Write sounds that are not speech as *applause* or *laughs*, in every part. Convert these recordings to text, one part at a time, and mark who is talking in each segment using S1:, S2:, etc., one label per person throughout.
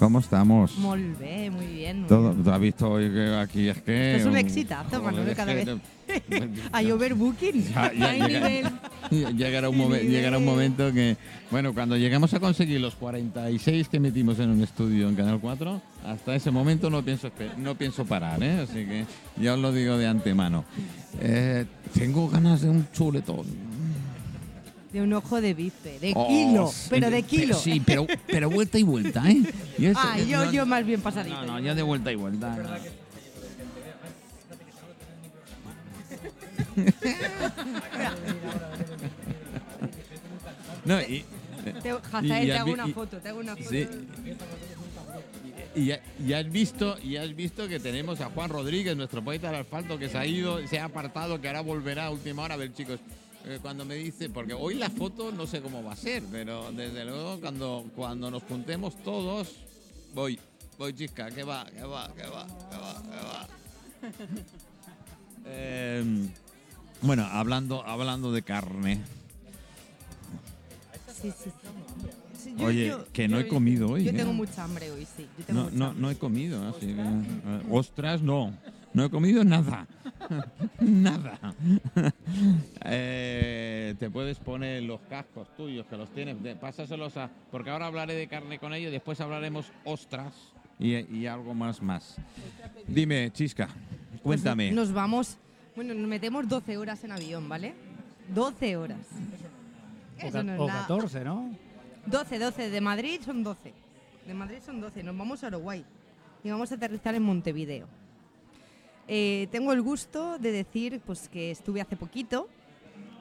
S1: ¿Cómo estamos?
S2: Molt bé, muy bien. muy
S1: Todo,
S2: bien.
S1: ¿Tú has visto hoy que aquí es que...
S2: Esto es un exitazo, Manuel, cada vez. *laughs* Hay overbooking.
S1: Ya, ya
S2: Hay
S1: llega-
S2: nivel. *laughs*
S1: llegará, un momen-
S2: nivel.
S1: llegará un momento que, bueno, cuando llegamos a conseguir los 46 que metimos en un estudio en Canal 4, hasta ese momento no pienso, no pienso parar, ¿eh? Así que ya os lo digo de antemano. Eh, tengo ganas de un chuletón.
S2: De un ojo de bife, de
S1: Oh,
S2: kilo, pero de kilo.
S1: sí, pero, pero vuelta y vuelta, ¿eh?
S2: Ah, yo, yo más bien pasadito.
S1: No, no, yo de vuelta y vuelta. no. *laughs* No, y,
S2: Te, Hazael,
S1: y
S2: te hago una foto, te hago una foto.
S1: sí. Y, y has visto, y has visto que tenemos a Juan Rodríguez, nuestro poeta del asfalto, que se ha ido, se ha apartado, que ahora volverá a última hora. A ver, chicos, eh, cuando me dice, porque hoy la foto no sé cómo va a ser, pero desde luego cuando, cuando nos juntemos todos, voy, voy, chisca, que va, que va, que va, que va, que va. *laughs* Em, bueno, hablando, hablando de carne.
S2: Sí, sí, sí. Yo-
S1: Oye,
S2: yo-
S1: que no
S2: yo-
S1: he comido hoy,
S2: Yo
S1: ¿eh?
S2: tengo mucha hambre hoy, sí. Yo tengo
S1: No,
S2: mucha
S1: no,
S2: hambre.
S1: no he comido, así que, eh, ostras, no. No he comido nada. *laughs* nada. *laughs* Eh, te puedes poner los cascos tuyos que los tienes, de- pásaselos a. Porque ahora hablaré de carne con ellos, después hablaremos ostras y, y algo más más. Dime, Chisca,
S2: Pues
S1: cuéntame.
S2: Nos vamos, bueno, nos metemos 12 horas en avión, ¿vale? 12 horas.
S3: O,
S2: Eso no es
S3: o
S2: nada.
S3: 14, ¿no?
S2: 12, 12. De Madrid son 12. De Madrid son 12. Nos vamos a Uruguay. Y vamos a aterrizar en Montevideo. Eh, tengo el gusto de decir pues, que estuve hace poquito.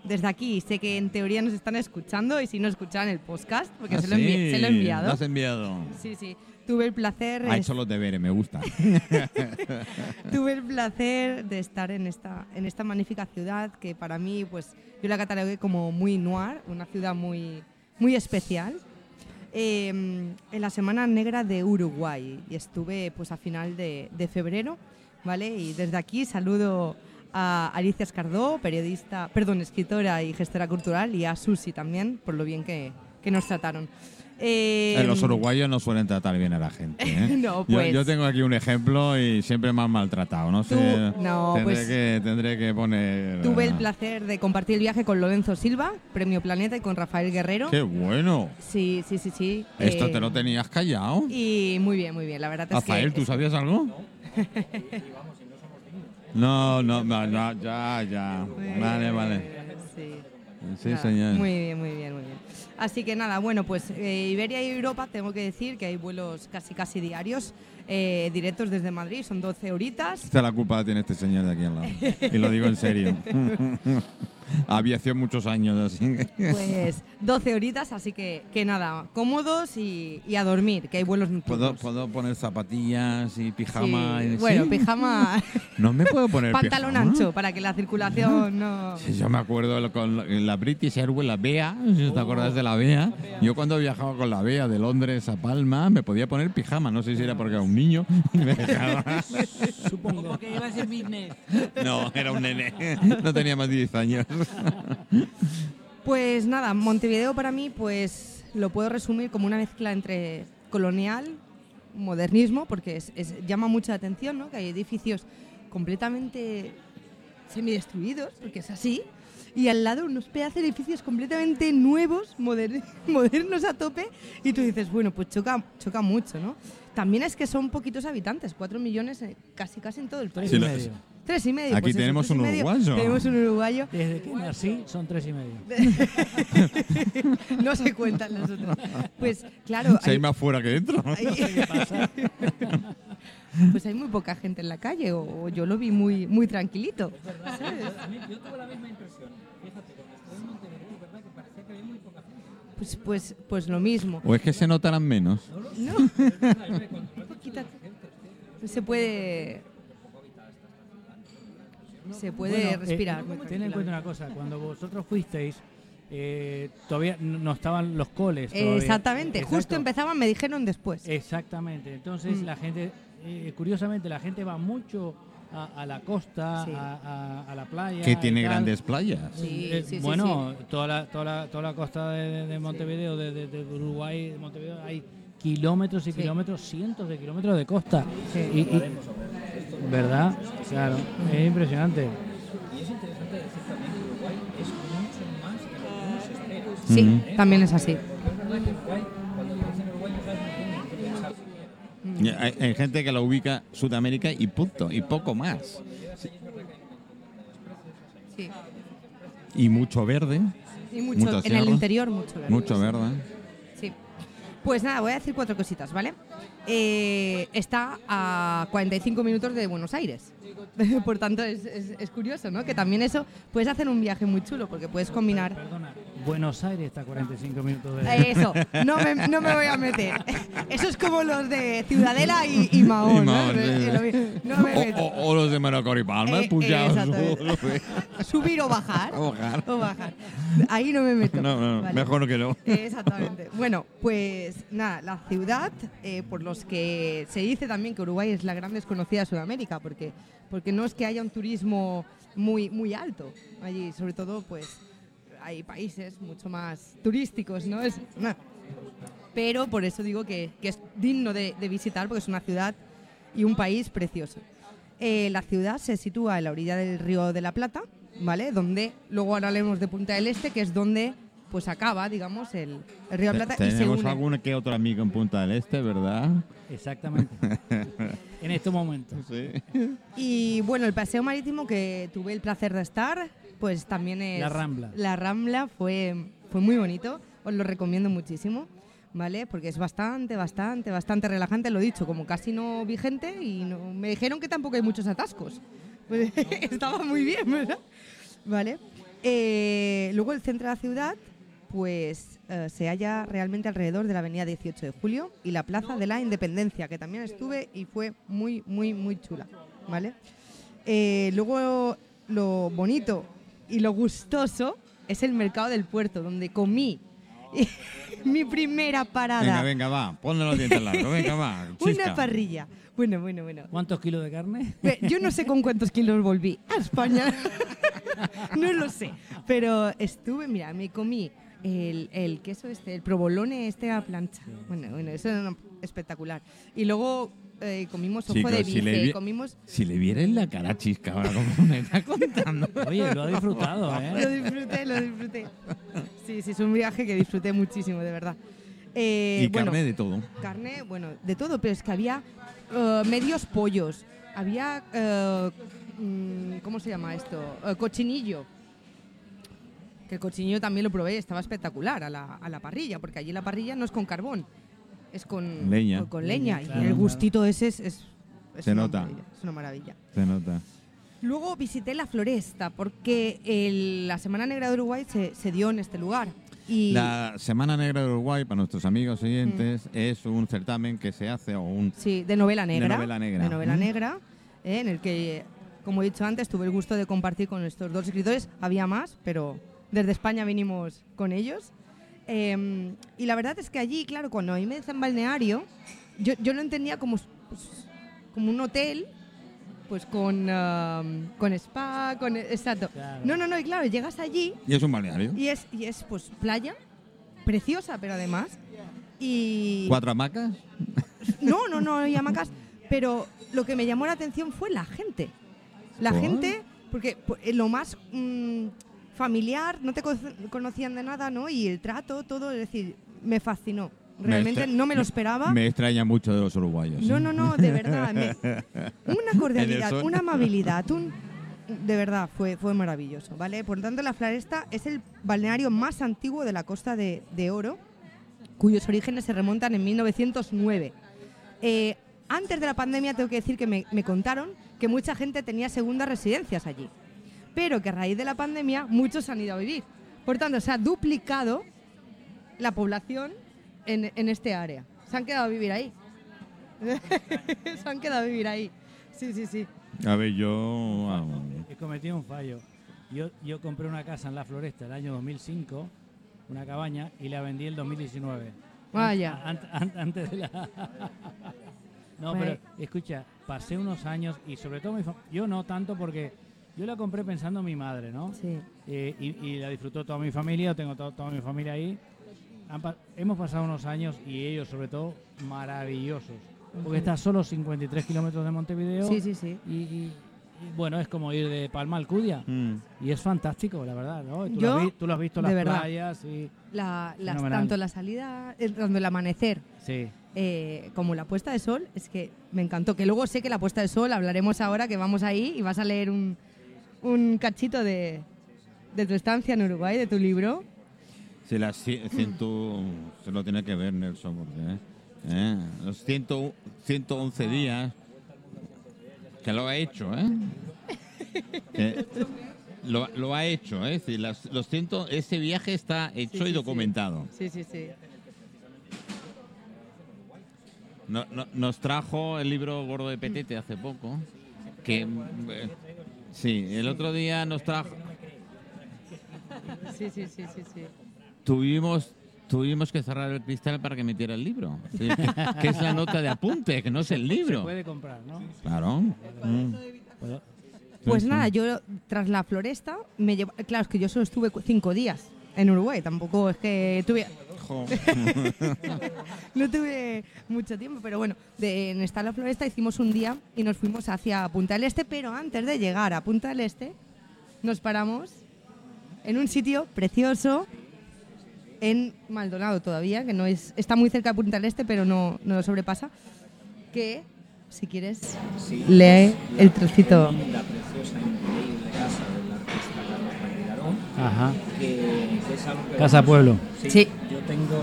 S2: Desde aquí sé que en teoría nos están escuchando y si no escuchan el podcast, porque
S1: Ah,
S2: se, lo envi-
S1: sí,
S2: se lo he
S1: Lo
S2: enviado.
S1: has enviado.
S2: Sí, sí. Tuve el placer.
S1: Ha hecho los deberes, me gusta. *laughs*
S2: Tuve el placer de estar en esta, en esta magnífica ciudad que para mí, pues yo la catalogué como muy noir, una ciudad muy, muy especial. Eh, en la Semana Negra de Uruguay y estuve pues a final de, de febrero, ¿vale? Y desde aquí saludo a Alicia Escardó, periodista, perdón, escritora y gestora cultural, y a Susi también, por lo bien que, que nos trataron. Eh,
S1: Eh, los uruguayos no suelen tratar bien a la gente. ¿eh? *laughs*
S2: No,
S1: Yo-
S2: pues.
S1: yo, tengo aquí un ejemplo y siempre me han maltratado. No sé.
S2: Tú- no,
S1: tendré,
S2: pues-
S1: que, tendré que poner.
S2: Tuve el
S1: ah,
S2: placer de compartir el viaje con Lorenzo Silva, Premio Planeta, y con Rafael Guerrero.
S1: ¡Qué bueno!
S2: Sí, sí, sí, sí.
S1: Esto
S2: Eh,
S1: te lo tenías callado.
S2: Y muy bien, muy bien. La verdad es
S1: Rafael,
S2: que.
S1: ¿tú sabías algo? No, no, no, no, ya, ya. Vale, vale.
S2: Sí.
S1: Señor.
S2: Muy bien, muy bien, muy bien. Así que nada, bueno, pues eh, Iberia y Europa, tengo que decir que hay vuelos casi casi diarios, eh, directos desde Madrid, son 12 horitas.
S1: Esta la culpa la tiene este señor de aquí al lado. Y lo digo en serio. *laughs* Aviación muchos años, así.
S2: Pues 12 horitas, así que, que nada, cómodos y, y a dormir, que hay vuelos
S1: ¿Puedo,
S2: nocturnos.
S1: puedo poner zapatillas y pijama?
S2: Sí,
S1: y-
S2: Bueno,
S1: ¿sí?
S2: pijama, *laughs*
S1: No me puedo poner
S2: pantalón
S1: pijama?
S2: ancho, para que la circulación no...
S1: Sí, yo me acuerdo con la- British Airways, la BEA, si te acuerdas de la BEA. Yo cuando viajaba con la BEA de Londres a Palma me podía poner pijama, no sé si era porque era un niño y me dejaba.
S3: Supongo.
S4: que llevas en business.
S1: No, era un nene, *laughs* no tenía más de 10 años.
S2: Pues nada, Montevideo para mí pues lo puedo resumir como una mezcla entre colonial, modernismo, porque es, es- llama mucha atención, ¿no? Que hay edificios completamente semidestruidos, porque es así, y al lado unos pedazos de edificios completamente nuevos, moder- *laughs* modernos a tope, y tú dices, bueno, pues choca, choca mucho, ¿no? También es que son poquitos habitantes, cuatro millones eh, casi casi en todo el país.
S3: Tres
S1: Sí,
S3: y medio.
S2: Tres y medio.
S1: Aquí
S2: pues
S1: tenemos un
S2: medio.
S1: uruguayo.
S2: Tenemos un uruguayo.
S3: Desde que nací son tres y medio. *laughs*
S2: no se cuentan los otros. Pues claro,
S1: Si hay
S2: hay,
S1: más fuera que dentro.
S2: hay- *laughs* pues hay muy poca gente en la calle o, o yo lo vi muy muy tranquilito.
S4: Mí, yo tuve la misma impresión.
S2: Pues pues pues lo mismo.
S1: ¿O es que se notarán menos?
S2: No. Se puede se puede
S3: Bueno, eh,
S2: respirar. muy
S3: ten en cuenta una cosa, cuando vosotros fuisteis, eh, todavía no estaban los coles. todavía.
S2: Exactamente, justo empezaban, me dijeron después.
S3: Exactamente. Entonces
S2: Mm.
S3: la gente, eh, curiosamente, la gente va mucho a, a la costa,
S2: Sí.
S3: a, a- a la playa.
S1: Que tiene grandes playas.
S2: Sí,
S3: Eh,
S2: sí, sí,
S3: bueno, Toda, la, toda, la, toda la costa de, de- de
S2: Sí.
S3: Montevideo, de, de- de Uruguay, de Montevideo, hay kilómetros y
S2: Sí.
S3: kilómetros, cientos de kilómetros de costa.
S2: Sí.
S3: Y- y- ¿Verdad? Claro, es impresionante.
S4: Y es interesante decir también que Uruguay es mucho más de lo que uno se espera.
S2: Sí, también es así.
S1: Hay, hay gente que lo ubica Sudamérica y punto, y poco más.
S2: Sí.
S1: Y mucho verde,
S2: Y mucho,
S1: Mucho
S2: en el interior mucho verde.
S1: mucho verde.
S2: Sí. Pues nada, voy a decir cuatro cositas, ¿vale? Eh, está a 45 minutos de Buenos Aires. *laughs* Por tanto, es, es- es curioso, ¿no? Que también eso, puedes hacer un viaje muy chulo porque puedes combinar...
S3: Perdona, Buenos Aires está a 45 minutos de...
S2: Eh, Eso, *laughs* no me, no me voy a meter. *laughs* Eso es como los de Ciudadela y, y Mahón,
S1: Y
S2: ¿no?
S1: Sí, sí.
S2: lo mismo. No me
S1: O,
S2: meto.
S1: o- o los de Manacor y Palma,
S2: Eh. Subir o bajar.
S1: O bajar.
S2: O bajar. Ahí no me meto.
S1: No, no,
S2: Vale.
S1: mejor que no.
S2: Eh, Exactamente. Bueno, pues nada, la ciudad, eh, por los que se dice también que Uruguay es la gran desconocida de Sudamérica, porque, porque no es que haya un turismo muy, muy alto allí, sobre todo pues hay países mucho más turísticos, ¿no? Es, nah. Pero por eso digo que, que es digno de, de visitar, porque es una ciudad y un país precioso. Eh, la ciudad se sitúa en la orilla del río de la Plata, ¿vale? Donde luego hablemos de Punta del Este, que es donde pues acaba, digamos, el, el río de la Plata y se
S1: Tenemos
S2: une.
S1: algún que otro amigo en Punta del Este, ¿verdad?
S3: Exactamente. *laughs* en este momento.
S1: Sí.
S2: Y bueno, el paseo marítimo que tuve el placer de estar, pues también es...
S3: La Rambla.
S2: La Rambla fue, fue muy bonito, os lo recomiendo muchísimo, ¿vale? Porque es bastante, bastante, bastante relajante, lo dicho, como casi no vi gente y no, me dijeron que tampoco hay muchos atascos. Pues, *laughs* estaba muy bien, ¿verdad? ¿Vale? Eh, luego el centro de la ciudad, pues eh, se halla realmente alrededor de la avenida 18 de Julio y la Plaza de la Independencia, que también estuve y fue muy, muy, muy chula, ¿vale? Eh, luego lo bonito y lo gustoso es el mercado del puerto, donde comí *laughs* mi primera parada.
S1: Venga, venga, va, ponle los dientes largos, *laughs* venga, va.
S2: Una parrilla. Bueno, bueno, bueno.
S3: ¿Cuántos kilos de carne?
S2: Yo no sé con cuántos kilos volví a España. *laughs* no lo sé. Pero estuve, mira, me comí el, el queso este, el provolone este a plancha. Bueno, bueno, eso era espectacular. Y luego eh, comimos ojo
S1: Chicos,
S2: de
S1: si
S2: bife,
S1: le vi-
S2: comimos...
S1: Si le vierais la cara chisca ahora, como me está *laughs* contando.
S3: Oye, lo ha disfrutado,
S2: Lo
S3: ¿eh?
S2: disfruté, lo disfruté. Sí, sí, es un viaje que disfruté muchísimo, de verdad. Eh,
S1: y
S2: bueno,
S1: carne de todo.
S2: carne, bueno, de todo, pero es que había eh, medios pollos, había, mm, ¿cómo se llama esto? Cochinillo. Que el cochinillo también lo probé, estaba espectacular a la, a la parrilla, porque allí la parrilla no es con carbón, es con
S1: Leña.
S2: Con, con leña.
S3: Leña,
S2: y
S3: claro,
S2: el
S3: claro.
S2: gustito ese es, es, es
S1: Se
S2: una
S1: nota.
S2: maravilla, es una maravilla.
S1: Se nota.
S2: Luego visité la floresta, porque el- la Semana Negra de Uruguay se, se dio en este lugar. Y
S1: La Semana Negra de Uruguay, para nuestros amigos oyentes, es un certamen que se hace o un
S2: Sí, de novela negra.
S1: novela negra.
S2: De novela
S1: Mm.
S2: negra, eh, en el que, como he dicho antes, tuve el gusto de compartir con estos dos escritores. Había más, pero desde España vinimos con ellos. Eh, y la verdad es que allí, claro, cuando a mí me dicen balneario, yo, yo lo entendía como, pues, como un hotel, pues con, ah, con spa, con... Exacto.
S3: Claro.
S2: No, no, no, y claro, llegas allí
S1: y es un balneario.
S2: y es, y es pues playa, preciosa, pero además... Y...
S1: Cuatro hamacas.
S2: No, no, no hay hamacas. Pero lo que me llamó la atención fue la gente. La
S1: ¿Por?
S2: gente, porque pues, en lo más mm, familiar, no te co- conocían de nada, ¿no? Y el trato, todo, es decir, me fascinó.
S1: Me
S2: Realmente no me lo esperaba.
S1: Me extraña mucho de los uruguayos.
S2: No,
S1: ¿eh?
S2: no, no, de verdad. me- *laughs* una cordialidad, una amabilidad, un, de verdad, fue, fue maravilloso, ¿vale? Por lo tanto, la Floresta es el balneario más antiguo de la costa de, de Oro, cuyos orígenes se remontan en 1909. Eh, antes de la pandemia, tengo que decir que me, me contaron que mucha gente tenía segundas residencias allí, pero que a raíz de la pandemia muchos han ido a vivir. Por tanto, se ha duplicado la población en, en este área. Se han quedado a vivir ahí. *laughs* Se han quedado a vivir ahí. Sí, sí, sí.
S1: A ver, yo. vamos.
S3: He cometido un fallo. Yo, yo compré una casa en La Floresta el año 2005, una cabaña, y la vendí el 2019.
S2: Vaya.
S3: An- an- antes de la... *laughs* no, pero escucha, pasé unos años y sobre todo mi yo no tanto porque yo la compré pensando en mi madre, ¿no?
S2: Sí.
S3: Eh, y, y la disfrutó toda mi familia, tengo to- toda mi familia ahí. han pa- hemos pasado unos años y ellos sobre todo maravillosos. Porque está a solo 53 kilómetros de Montevideo
S2: Sí, sí, sí.
S3: y, y- y, bueno, es como ir de Palma a Alcudia.
S1: Mm.
S3: Y es fantástico, la verdad, ¿no? Tú,
S2: Yo,
S3: lo, has vi- tú lo has visto las
S2: verdad.
S3: playas y...
S2: La, las- tanto la salida, eh, tanto el amanecer
S3: Sí.
S2: eh, como la puesta de sol, es que me encantó. Que luego sé que la puesta de sol, hablaremos ahora que vamos ahí y vas a leer un, un cachito de, de tu estancia en Uruguay, de tu libro.
S1: Se, las ciento, *clears throat* se lo tiene que ver Nelson, porque, ¿eh? ¿Eh? los ciento, 111 días que lo ha hecho, ¿eh? Que *laughs* lo, lo ha hecho, ¿eh? Las- los ciento, ese viaje está hecho
S2: Sí, sí,
S1: y documentado.
S2: Sí, sí, sí.
S1: No- no- nos trajo el libro Gordo de Petete hace poco. Que, eh, sí, el otro día nos trajo.
S2: Sí, sí, sí, sí, sí.
S1: Tuvimos, tuvimos que cerrar el cristal para que metiera el libro. Sí, que, que es la nota de apunte, que no es el
S3: Se
S1: libro.
S3: puede comprar, ¿no?
S1: Claro. Mm.
S2: Pues nada,
S1: sí.
S2: yo tras la floresta me llevo. Claro, es que yo solo estuve cinco días en Uruguay, tampoco es que tuve. *laughs* No tuve mucho tiempo, pero bueno, de, en esta la floresta hicimos un día y nos fuimos hacia Punta del Este, pero antes de llegar a Punta del Este, nos paramos en un sitio precioso en Maldonado todavía, que no es está muy cerca de Punta del Este, pero no, no lo sobrepasa, que si quieres lee el trocito.
S4: La preciosa, increíble casa del artista Carlos Maguilarón,
S3: Ajá.
S4: que, que es algo que...
S3: Casa Pueblo.
S4: Sí,
S2: Sí.
S4: Tengo,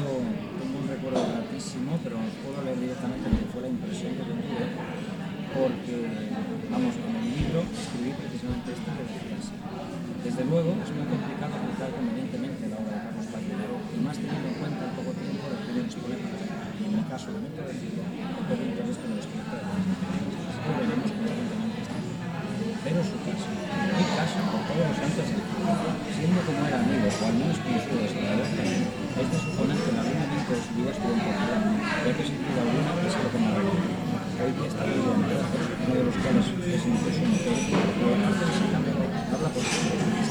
S4: tengo un recuerdo gratísimo, pero puedo leer directamente lo que fue la impresión que tuve, porque, vamos, con el libro escribí precisamente esto que decía así. Desde luego, es muy complicado juzgar convenientemente la obra de Carlos Paquilero, y más teniendo en cuenta el poco tiempo de primeros políticos, y en el caso de Metro del Libro, el poco interés que me despierta de las veremos convenientemente este. Pero su caso, mi caso, por todos los santos siendo como era amigo, o al menos conocido de de Portugal, ya que sin duda alguna es lo que me recuerda. Hoy está en trozos, uno de los cuales es incluso un es cambio habla por sí, escaleras,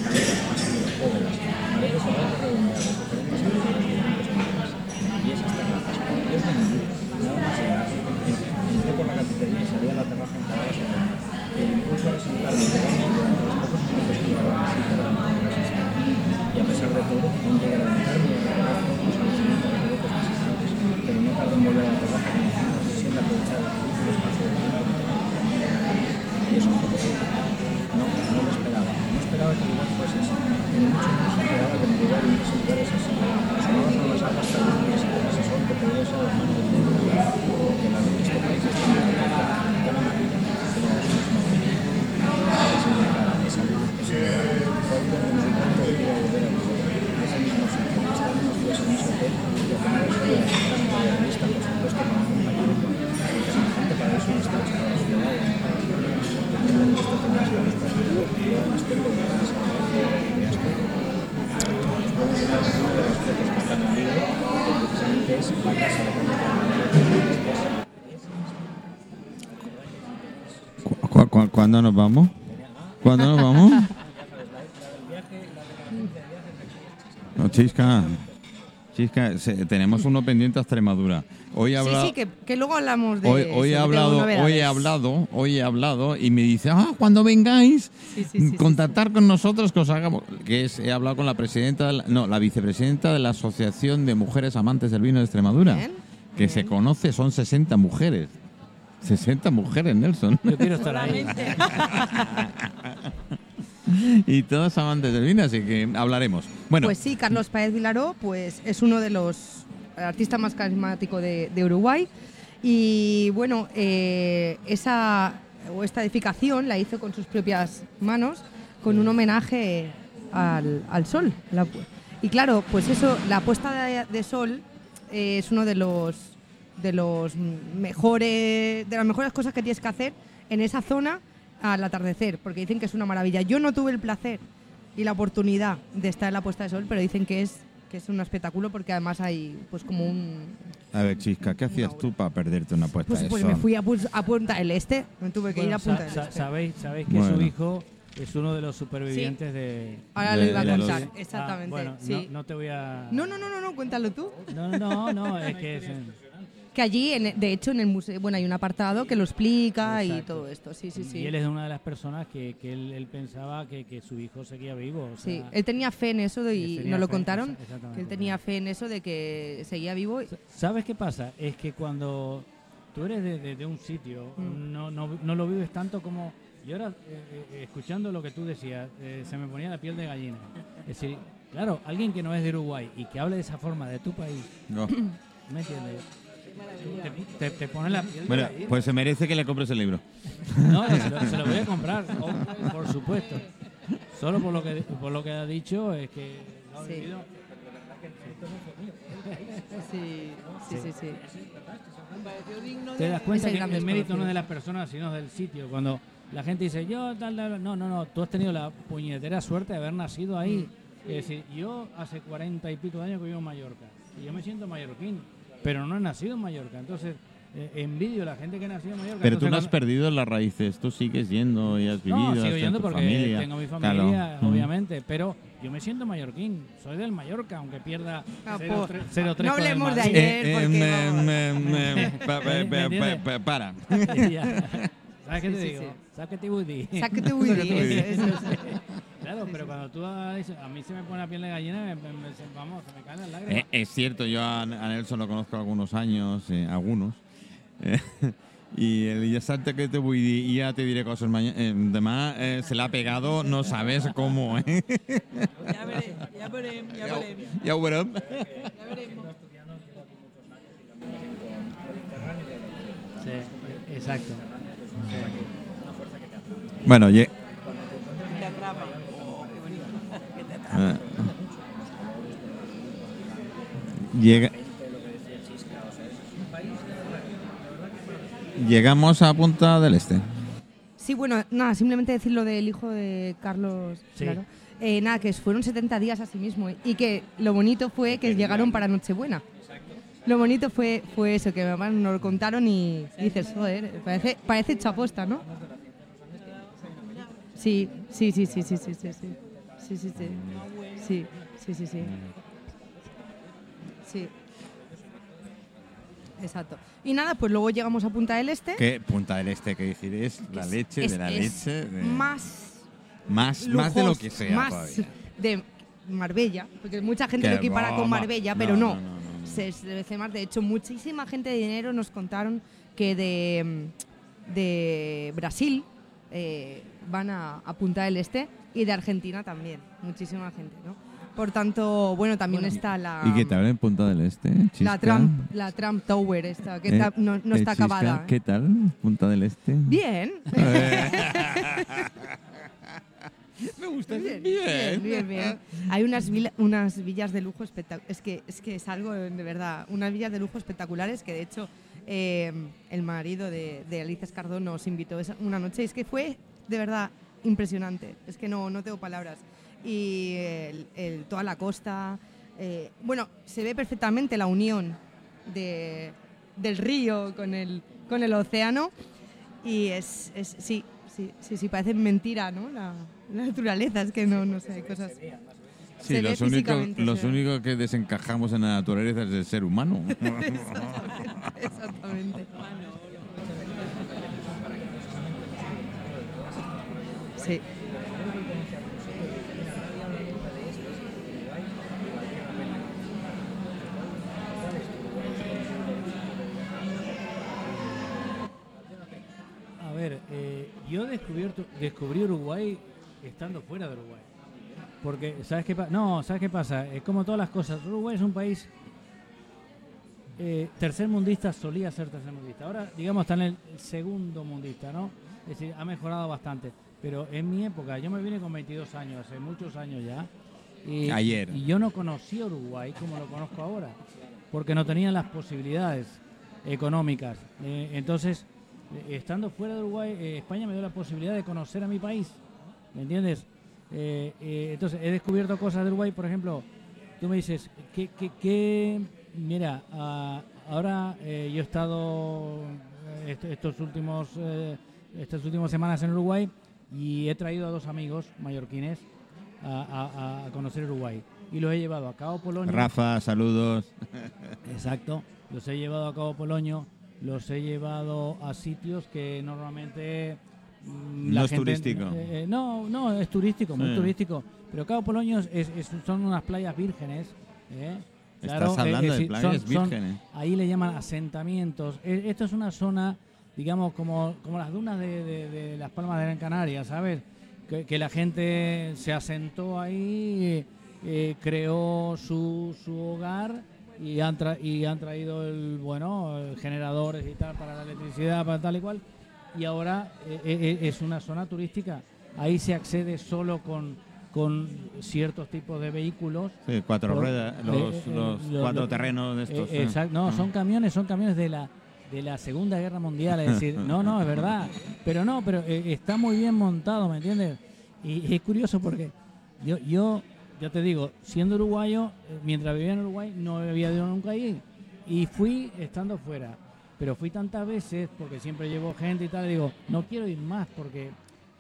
S1: ¿Cuándo nos vamos? ¿Cuándo nos vamos? No, Chisca. Chisca, se- tenemos uno pendiente a Extremadura. Hoy
S2: Sí, sí, que, que luego hablamos de.
S1: hoy, hoy he hablado, hoy he hablado, hoy he hablado y me dice, ah, cuando vengáis,
S2: Sí,
S1: contactar con nosotros que os hagamos, que es, he hablado con la presidenta, de la- no, la vicepresidenta de la Asociación de Mujeres Amantes del Vino de Extremadura,
S2: Bien,
S1: que se conoce, son 60 mujeres. 60 mujeres, Nelson.
S3: Yo quiero estar ahí. *laughs*
S1: y todos amantes del vino, así que hablaremos. Bueno,
S2: Pues sí, Carlos Páez Vilaró pues, es uno de los artistas más carismáticos de, de Uruguay. Y bueno, eh, esa, o esta edificación la hizo con sus propias manos, con un homenaje al, al sol. La y claro, pues eso, la puesta de, de sol eh, es uno de los, de los mejores, de las mejores cosas que tienes que hacer en esa zona al atardecer, porque dicen que es una maravilla. Yo no tuve el placer y la oportunidad de estar en la puesta de sol, pero dicen que es que es un espectáculo porque además hay pues como un
S1: a ver, Chisca, ¿qué hacías tú para perderte una puesta
S2: pues,
S1: de
S2: pues
S1: sol?
S2: me fui a, Pus- a Punta del Este, me tuve que ir a Punta
S3: sa-
S2: del
S3: sa-
S2: Este.
S3: sabéis, sabéis que
S1: Bueno.
S3: su hijo es uno de los supervivientes de...
S2: Ahora lo iba a
S1: los-
S2: contar,
S3: Ah,
S2: exactamente.
S3: bueno,
S2: sí.
S3: no, no te voy a...
S2: No, no, no, no, no, cuéntalo tú.
S3: No, no, no, es que... *laughs* es-
S2: Que allí, en- de hecho, en el museo, bueno, hay un apartado que lo explica y todo esto. Sí, sí, sí.
S3: Y él es una de las personas que, que él, él pensaba que, que su hijo seguía vivo. o
S2: Sí, él tenía fe en eso de- y nos lo
S3: fe,
S2: contaron, que él tenía fe en eso de que seguía vivo. y-
S3: ¿Sabes qué pasa? Es que cuando tú eres de, de- de un sitio,
S2: Mm.
S3: no, no, no lo vives tanto como... Y ahora, eh, eh, escuchando lo que tú decías, eh, se me ponía la piel de gallina. Es decir, claro, alguien que no es de Uruguay y que hable de esa forma de tu país,
S1: No.
S3: ¿me entiendes? Te, te, pone la piel
S1: Bueno,
S3: de
S1: pues se merece que le compres el libro.
S3: No, se lo, *laughs* se lo voy a comprar, por supuesto. Solo por lo que por lo que ha dicho es que lo ha
S2: Sí. Sí, sí, sí, sí.
S3: Te das cuenta que
S2: gran
S3: el mérito no es de las personas, sino del sitio. Cuando la gente dice, yo tal, tal, no, no, no, tú has tenido la puñetera suerte de haber nacido ahí.
S2: Mm.
S3: Es decir, yo hace cuarenta y pico de años que vivo en Mallorca y yo me siento mallorquín, pero no he nacido en Mallorca. Entonces, eh, envidio a la gente que ha nacido en Mallorca.
S1: Pero tú
S3: Entonces,
S1: no has perdido las raíces, tú sigues yendo y has vivido.
S3: No, sigo yendo
S1: tu
S3: porque
S1: familia.
S3: tengo mi
S1: Claro.
S3: familia,
S1: Mm.
S3: obviamente, pero yo me siento mallorquín, soy del Mallorca, aunque pierda
S2: Ah,
S3: 0-3
S2: por-
S3: 0-3
S2: no hablemos de ayer.
S1: Para.
S3: ¿Sabes qué
S2: Sí,
S3: te
S2: sí,
S3: digo? ¿Sabes qué te voy a decir? Claro, pero cuando tú dices, a mí se me pone la piel de gallina, me- me- me- se- vamos, se me caen las lágrimas.
S1: Eh, es cierto, yo a, a Nelson lo conozco algunos años, eh, algunos. Eh, *laughs* y el ya salte que te voy ya te diré cosas mañana. Eh, eh, se la ha pegado, no sabes cómo, ¿eh?
S5: Ja verem, ja verem, ja verem.
S1: Ya ho verem.
S5: Ja verem.
S3: Sí, exacto.
S1: Bueno, ye-
S5: Te atrapa. Oh, qué bonito. Que te atrapa.
S1: eh, llega, llegamos a Punta del Este.
S2: Sí, bueno, nada, simplemente decir lo del hijo de Carlos.
S3: Sí.
S2: Claro. Eh, nada, que fueron 70 días a sí mismo eh, y que lo bonito fue que llegaron para Nochebuena. Lo bonito fue, fue eso, que además nos lo contaron y dices, joder, parece, parece chaposta, ¿no? Sí, sí, sí, sí, sí, sí, sí, sí, sí, sí, sí, sí, sí, sí, sí, sí. Exacto. Y nada, pues luego llegamos a Punta del Este.
S1: ¿Qué Punta del Este? Que decir es la leche
S2: es-
S1: de la
S2: es
S1: leche. de-
S2: Más
S1: más, más de lo que sea
S2: más
S1: todavía.
S2: de Marbella, porque mucha gente lo equipara con. Marbella, pero no.
S1: no, no, no, no.
S2: Se más. De hecho, muchísima gente de dinero nos contaron que de, de Brasil eh, van a, a Punta del Este y de Argentina también. Muchísima gente, ¿no? Por tanto, bueno, también está la.
S1: ¿Y qué tal en Punta del Este?
S2: La? Trump, la Trump Tower esta, que
S1: Eh,
S2: ta- no, no
S1: eh,
S2: está
S1: Chisca,
S2: acabada.
S1: ¿Qué tal Punta del Este?
S2: Bien. *laughs*
S1: Me gusta
S2: Bien, bien, bien, bien. Hay unas, vila- unas villas de lujo espectaculares. Es que, es que es algo de verdad. Unas villas de lujo espectaculares que de hecho eh, el marido de, de Alicia Escardó nos invitó una noche. Y es que fue de verdad impresionante. Es que no, no tengo palabras. Y el- el- toda la costa. eh, bueno, se ve perfectamente la unión de- del río con el, con el océano. Y es, es sí, sí, sí, sí, parece mentira, ¿no? La, la naturaleza, es que no, no sé, hay cosas.
S1: Sí, los, únicos, los únicos que desencajamos en la naturaleza es el ser humano. *laughs*
S2: Exactamente. Sí.
S3: Yo he descubierto, descubrí Uruguay estando fuera de Uruguay. Porque, ¿sabes qué pasa? No, ¿sabes qué pasa? Es como todas las cosas. Uruguay es un país eh, tercer mundista, solía ser tercer mundista. Ahora, digamos, está en el segundo mundista, ¿no? Es decir, ha mejorado bastante. Pero en mi época, yo me vine con 22 años, hace muchos años ya. Y,
S1: Ayer.
S3: Y yo no conocía Uruguay como lo conozco ahora. Porque no tenía las posibilidades económicas. Eh, entonces, estando fuera de Uruguay, eh, España me dio la posibilidad de conocer a mi país. ¿Me entiendes? Eh, eh, entonces, he descubierto cosas de Uruguay, por ejemplo, tú me dices, ¿qué, qué, qué- mira, ah, ahora yo he estado est- estos últimos, estas últimas semanas en Uruguay y he traído a dos amigos mallorquines a, a- a conocer Uruguay. Y los he llevado a Cabo Polonio.
S1: Rafa, saludos.
S3: Exacto. Los he llevado a Cabo Polonio, los he llevado a sitios que normalmente... mm,
S1: No es turístico.
S3: eh, no, no, es turístico, muy turístico. Pero Cabo Polonio es, es- son unas playas vírgenes. ¿eh?
S1: Estás
S3: eh,
S1: hablando
S3: eh,
S1: de playas
S3: son- son-
S1: vírgenes.
S3: ahí le llaman asentamientos. Esto es una zona, digamos, como, como las dunas de, de- de las Palmas de Gran Canaria, ¿sabes? Que, que la gente se asentó ahí, eh, creó su, su hogar y han, tra- y han traído el, bueno, eh, generadores y tal para la electricidad, para tal y cual. Y ahora eh, eh, es una zona turística. Ahí se accede solo con, con ciertos tipos de vehículos
S1: Sí, cuatro
S3: Por-
S1: ruedas,
S3: eh,
S1: los,
S3: eh,
S1: los
S3: lo-
S1: cuatro terrenos de estos.
S3: eh,
S1: sí.
S3: exacto, no, son camiones, son camiones de la de la Segunda Guerra Mundial, es decir, no, no, es verdad, pero no, pero eh, está muy bien montado, ¿me entiendes? Y es curioso porque yo, yo, ya te digo, siendo uruguayo, eh, mientras vivía en Uruguay, no había ido nunca ahí y fui estando fuera, pero fui tantas veces porque siempre llevo gente y tal, digo, no quiero ir más porque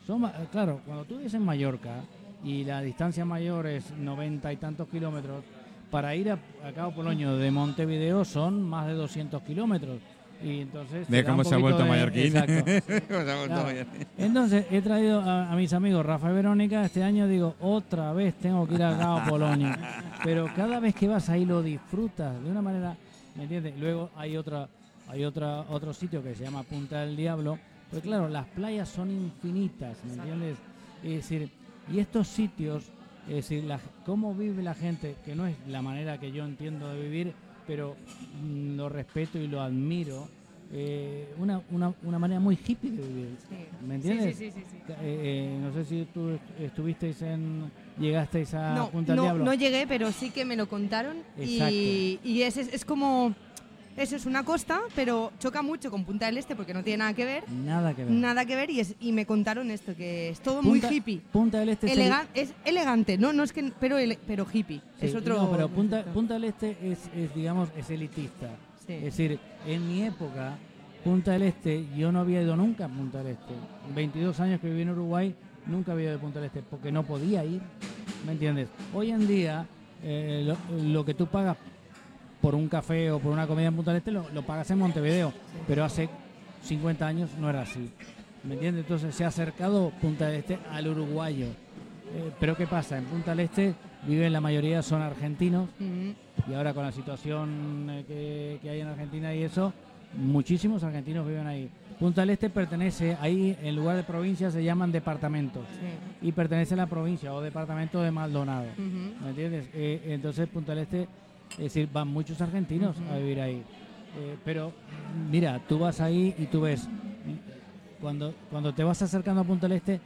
S3: son, eh, claro, cuando tú vives en Mallorca y la distancia mayor es noventa y tantos kilómetros, para ir a, a Cabo Polonio de Montevideo son más de 200 kilómetros. Y entonces
S1: cómo se ha vuelto
S3: de-
S1: mallorquín. *laughs*
S3: Exacto. *laughs*
S1: Cómo se ha vuelto
S3: Claro.
S1: mallorquín.
S3: Entonces he traído a, a mis amigos Rafa y Verónica. Este año digo, otra vez tengo que ir a Cabo Polonio. *laughs* Pero cada vez que vas ahí lo disfrutas de una manera, ¿me entiendes? Luego hay otra, hay otra, otro sitio que se llama Punta del Diablo. Pero claro, las playas son infinitas, ¿me entiendes? Es decir, y estos sitios, es decir, la- cómo vive la gente, que no es la manera que yo entiendo de vivir, pero mm, lo respeto y lo admiro. eh, una, una, una manera muy hippie de vivir.
S2: Sí.
S3: ¿Me entiendes?
S2: Sí, sí.
S3: Eh, eh, no sé si tú estuvisteis en. llegasteis a
S2: No,
S3: Punta
S2: no,
S3: Diablo.
S2: no llegué, pero sí que me lo contaron.
S3: Exacto.
S2: Y, y es, es, es como. Eso es una costa, pero choca mucho con Punta del Este porque no tiene nada que ver.
S3: Nada que ver.
S2: Nada que ver y, es, y me contaron esto, que es todo
S3: Punta-
S2: muy hippie.
S3: Punta del Este es el-
S2: Elegan- es elegante, no, no es que, pero, ele- pero hippie.
S3: Sí,
S2: es otro.
S3: no, pero Punta, Punta del Este es, es, digamos, es elitista.
S2: Sí.
S3: Es decir, en mi época, Punta del Este, yo no había ido nunca a Punta del Este. 22 años que viví en Uruguay, nunca había ido a Punta del Este, porque no podía ir. ¿Me entiendes? Hoy en día, eh, lo, lo que tú pagas por un café o por una comida en Punta del Este lo, lo pagas en Montevideo, pero hace 50 años no era así. ¿Me entiendes? Entonces se ha acercado Punta del Este al uruguayo. Eh, pero ¿qué pasa? En Punta del Este viven la mayoría son argentinos
S2: Mm,
S3: y ahora con la situación eh, que, que hay en Argentina y eso, muchísimos argentinos viven ahí. Punta del Este pertenece, ahí en lugar de provincias se llaman departamentos
S2: sí.
S3: y pertenece a la provincia o departamento de Maldonado.
S2: Ujú.
S3: ¿Me entiendes? Eh, entonces Punta del Este, es decir, van muchos argentinos a vivir ahí. Eh, pero mira, tú vas ahí y tú ves, cuando, cuando te vas acercando a Punta del Este,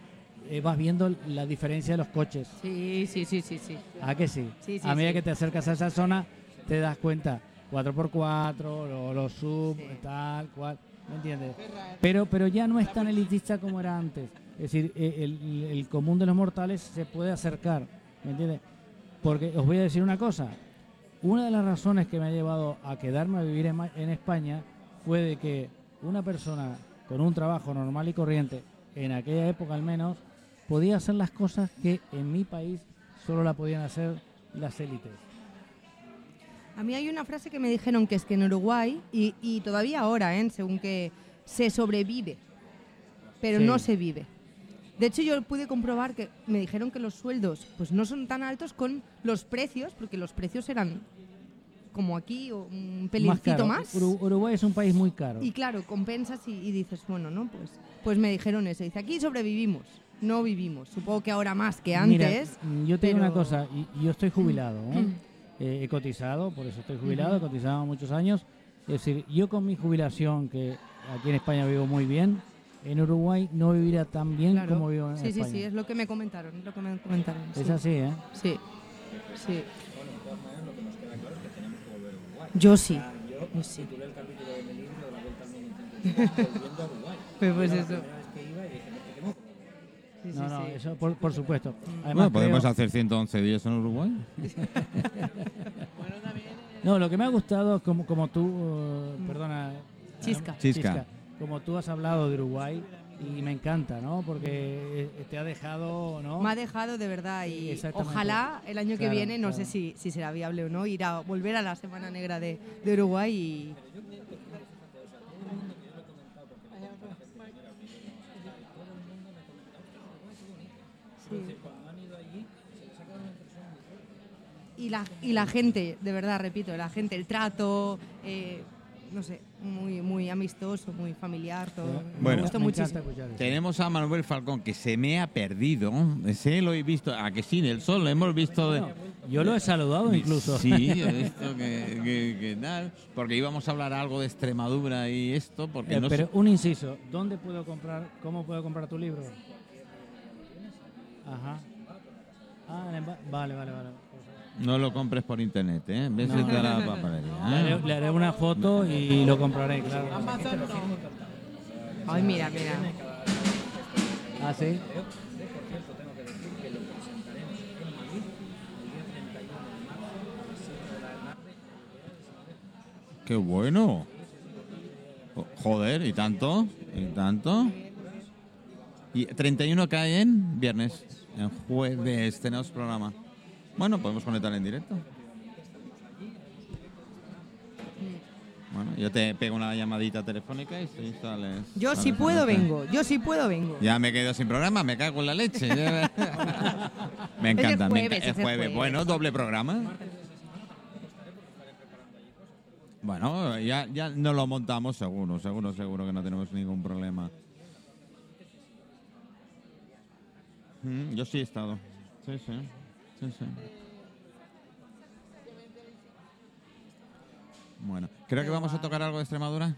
S3: eh, vas viendo la diferencia de los coches.
S2: Sí, sí, sí, sí, sí.
S3: ¿A que sí?
S2: Sí, sí,
S3: a medida que te acercas a esa zona, te das cuenta. 4x4, lo- los sub,
S2: Sí.
S3: tal, cual. ¿Me entiendes? Pero, pero ya no es tan elitista como era antes. Es decir, eh, el, el común de los mortales se puede acercar. ¿Me entiendes? Porque os voy a decir una cosa. Una de las razones que me ha llevado a quedarme a vivir en, España fue de que una persona con un trabajo normal y corriente, en aquella época al menos, podía hacer las cosas que en mi país solo la podían hacer las élites.
S2: A mí hay una frase que me dijeron que es que en Uruguay, y, y todavía ahora, ¿eh? según que se sobrevive, pero
S3: Sí.
S2: no se vive. De hecho, yo pude comprobar que me dijeron que los sueldos pues no son tan altos con los precios, porque los precios eran como aquí o un pelincito más.
S3: Uru- Uruguay es un país muy caro.
S2: Y claro, compensas y, y dices, bueno, ¿no? Pues, pues me dijeron eso. Dice, aquí sobrevivimos, no vivimos. Supongo que ahora más que antes.
S3: mm, yo te digo una cosa, y- yo estoy jubilado, ¿eh? *clears throat* Eh, he cotizado, por eso estoy jubilado, he cotizado muchos años. Es decir, yo con mi jubilación, que aquí en España vivo muy bien, en Uruguay no viviría tan bien
S2: Claro.
S3: como vivo en
S2: sí, sí,
S3: España.
S2: sí, es lo que me comentaron, es lo que me comentaron.
S3: Es
S2: sí.
S3: así, ¿eh?
S2: Sí, sí.
S4: Bueno, de todas maneras, lo que nos queda claro es que tenemos que volver a Uruguay.
S2: Yo sí.
S4: Ah, Yo
S2: Yo sí.
S4: titulé el capítulo de mi libro de la vuelta al mundo intento volviendo a Uruguay.
S2: Pues, pues eso.
S4: La primera vez que iba y dije, "Me tenemos que volver".
S2: Sí,
S3: No,
S2: sí,
S3: no,
S2: sí.
S3: eso por, por supuesto. Además,
S1: Bueno, podemos
S3: creo-
S1: hacer 111 días en Uruguay. *laughs*
S3: No, lo que me ha gustado, como, como tú, eh, perdona.
S2: Chisca.
S1: Chisca.
S3: Como tú has hablado de Uruguay, y me encanta, ¿no? Porque eh, te ha dejado, ¿no?
S2: Me ha dejado de verdad y ojalá el año que
S3: Claro,
S2: viene, no
S3: claro.
S2: sé si, si será viable o no, ir a volver a la Semana Negra de, de Uruguay y... Sí. Y la, y la gente, de verdad, repito, la gente, el trato, eh, no sé, muy, muy amistoso, muy familiar, todo.
S3: Me
S1: Bueno.
S2: gustó
S3: me
S2: muchísimo.
S3: eso.
S1: Tenemos a Manuel Falcón que se me ha perdido. Ese lo he visto. A que sí, en el sol lo hemos visto. De,
S3: yo lo he saludado incluso.
S1: Sí, he *laughs* visto que, que- que tal. Porque íbamos a hablar algo de Extremadura y esto. Porque
S3: Eh,
S1: no
S3: pero
S1: sé-
S3: un inciso, ¿dónde puedo comprar, cómo puedo comprar tu libro? Ajá. Ah, en el ba- vale, vale, vale.
S1: No lo compres por internet, ¿eh? Ves
S3: No.
S1: a la papelería.
S3: Le
S1: ¿eh?
S3: haré, le haré una foto y lo compraré, claro.
S2: Ay, mira, mira.
S3: Ah, sí.
S1: ¡Qué bueno! Jo- Joder, ¿y tanto? ¿Y tanto? Y 31 cae en viernes. En jueves tenemos programa. Bueno, podemos conectar en directo. Bueno, yo te pego una llamadita telefónica y sí, sales.
S2: Yo si puedo vengo, yo si puedo vengo.
S1: Ya me quedo sin programa, me cago en la leche. *laughs* me encanta, me
S2: jueves,
S1: enca-
S2: es el jueves.
S1: Bueno, doble programa. Bueno, ya, ya nos lo montamos seguro, seguro, seguro que no tenemos ningún problema. Mm, yo sí he estado. Sí, sí. Bueno, creo que vamos a tocar algo de Extremadura.